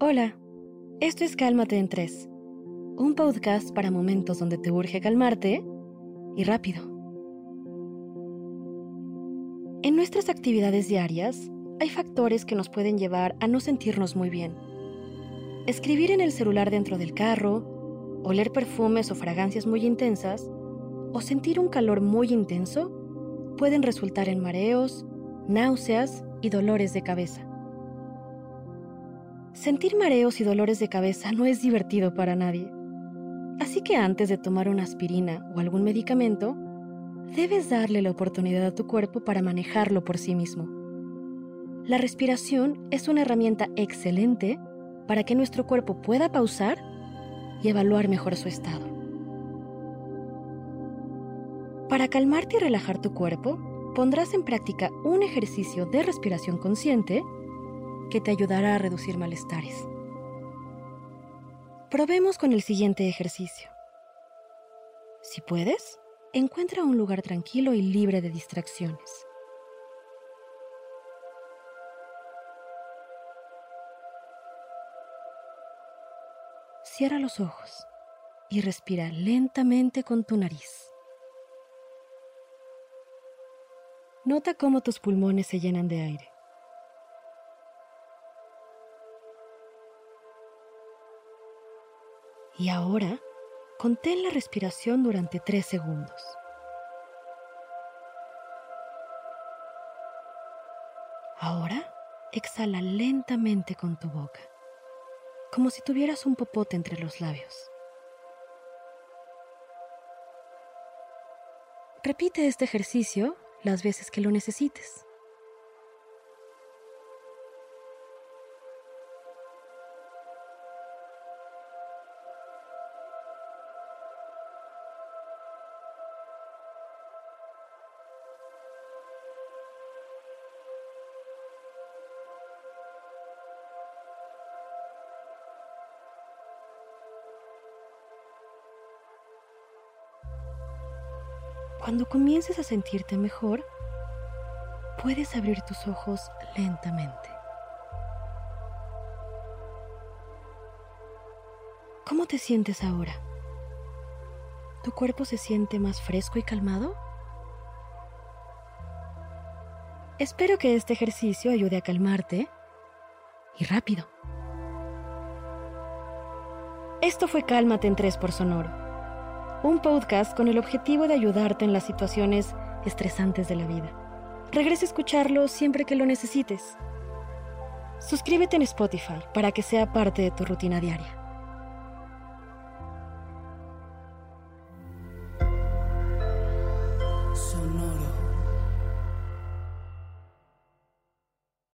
Hola, esto es Cálmate en 3, un podcast para momentos donde te urge calmarte y rápido. En nuestras actividades diarias hay factores que nos pueden llevar a no sentirnos muy bien. Escribir en el celular dentro del carro, oler perfumes o fragancias muy intensas, o sentir un calor muy intenso pueden resultar en mareos, náuseas y dolores de cabeza. Sentir mareos y dolores de cabeza no es divertido para nadie. Así que antes de tomar una aspirina o algún medicamento, debes darle la oportunidad a tu cuerpo para manejarlo por sí mismo. La respiración es una herramienta excelente para que nuestro cuerpo pueda pausar y evaluar mejor su estado. Para calmarte y relajar tu cuerpo, pondrás en práctica un ejercicio de respiración consciente que te ayudará a reducir malestares. Probemos con el siguiente ejercicio. Si puedes, encuentra un lugar tranquilo y libre de distracciones. Cierra los ojos y respira lentamente con tu nariz. Nota cómo tus pulmones se llenan de aire. Y ahora, contén la respiración durante tres segundos. Ahora, exhala lentamente con tu boca, como si tuvieras un popote entre los labios. Repite este ejercicio las veces que lo necesites. Cuando comiences a sentirte mejor, puedes abrir tus ojos lentamente. ¿Cómo te sientes ahora? ¿Tu cuerpo se siente más fresco y calmado? Espero que este ejercicio ayude a calmarte y rápido. Esto fue Cálmate en 3 por Sonoro un podcast con el objetivo de ayudarte en las situaciones estresantes de la vida. Regresa a escucharlo siempre que lo necesites. Suscríbete en Spotify para que sea parte de tu rutina diaria.